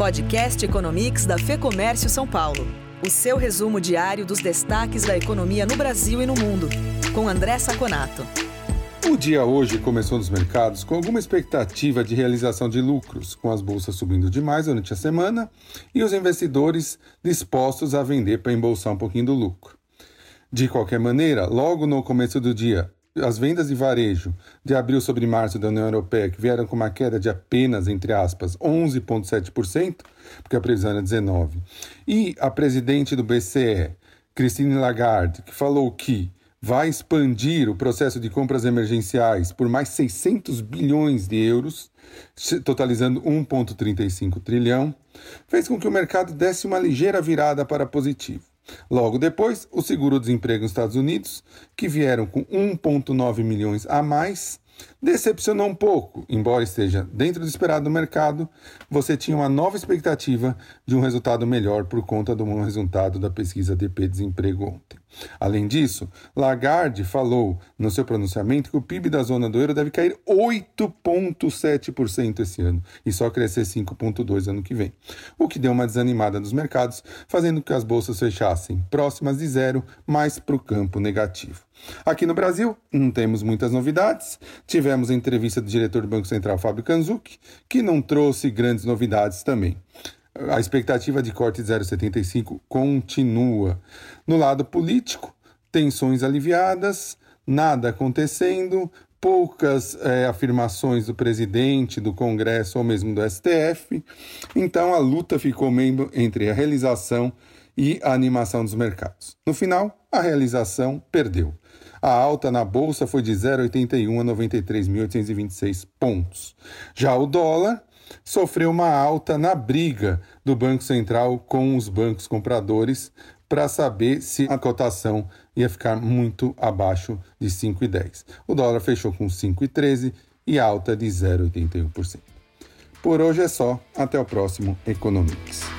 Podcast Economics da Fê Comércio São Paulo. O seu resumo diário dos destaques da economia no Brasil e no mundo, com André Saconato. O dia hoje começou nos mercados com alguma expectativa de realização de lucros, com as bolsas subindo demais durante a semana e os investidores dispostos a vender para embolsar um pouquinho do lucro. De qualquer maneira, logo no começo do dia, as vendas de varejo de abril sobre março da União Europeia, que vieram com uma queda de apenas, entre aspas, 11,7%, porque a previsão era 19%, e a presidente do BCE, Christine Lagarde, que falou que vai expandir o processo de compras emergenciais por mais 600 bilhões de euros, totalizando 1,35 trilhão, fez com que o mercado desse uma ligeira virada para positivo. Logo depois, o seguro-desemprego nos Estados Unidos, que vieram com 1,9 milhões a mais, decepcionou um pouco, embora esteja dentro do esperado do mercado, você tinha uma nova expectativa de um resultado melhor por conta do bom resultado da pesquisa DP Desemprego ontem. Além disso, Lagarde falou no seu pronunciamento que o PIB da zona do euro deve cair 8,7% esse ano e só crescer 5,2% ano que vem, o que deu uma desanimada nos mercados, fazendo que as bolsas fechassem próximas de zero, mais para o campo negativo. Aqui no Brasil, não temos muitas novidades. Tivemos a entrevista do diretor do Banco Central, Fábio Kanzuk, que não trouxe grandes novidades também a expectativa de corte de 0,75 continua. No lado político, tensões aliviadas, nada acontecendo, poucas é, afirmações do presidente, do Congresso ou mesmo do STF. Então a luta ficou meio entre a realização e a animação dos mercados. No final, a realização perdeu. A alta na bolsa foi de 0,81 a 93.826 pontos. Já o dólar sofreu uma alta na briga do Banco Central com os bancos compradores para saber se a cotação ia ficar muito abaixo de 5,10. O dólar fechou com 5,13 e alta de 0,81%. Por hoje é só, até o próximo Economics.